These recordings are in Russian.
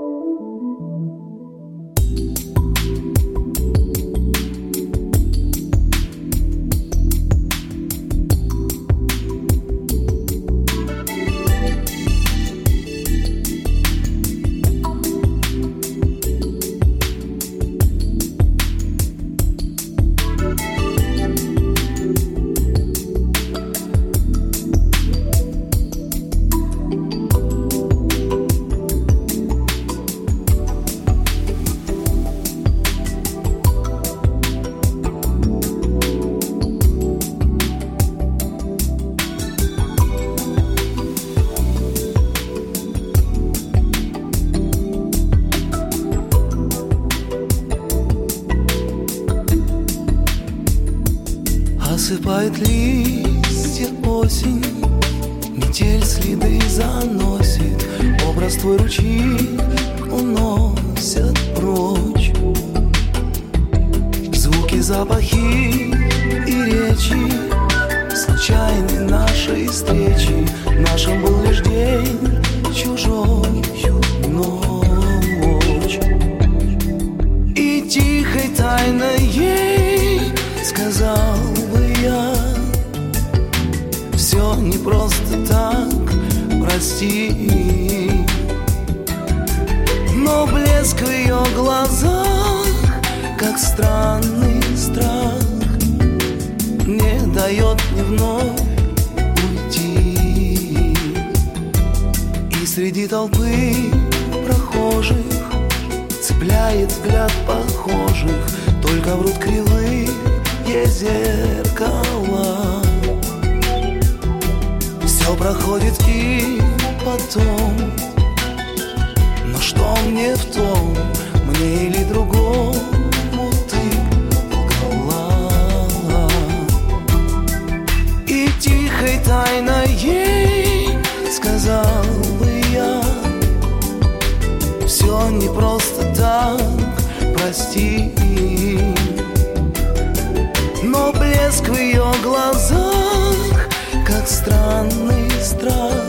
Música Осыпает листья осень Метель следы заносит. Образ твой ручьи уносят прочь. Звуки, запахи и речи Случайны нашей встречи. Нашим был лишь день чужой ночь. И тихой тайной ей сказал не просто так, прости. Но блеск в ее глазах, как странный страх Не дает мне вновь уйти. И среди толпы прохожих Цепляет взгляд похожих Только врут кривые проходит и потом. Но что мне в том, мне или другому ты лгала? И тихой тайной ей сказал бы я Все не просто так, прости блеск в ее глазах, странный страх.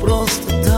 prosto.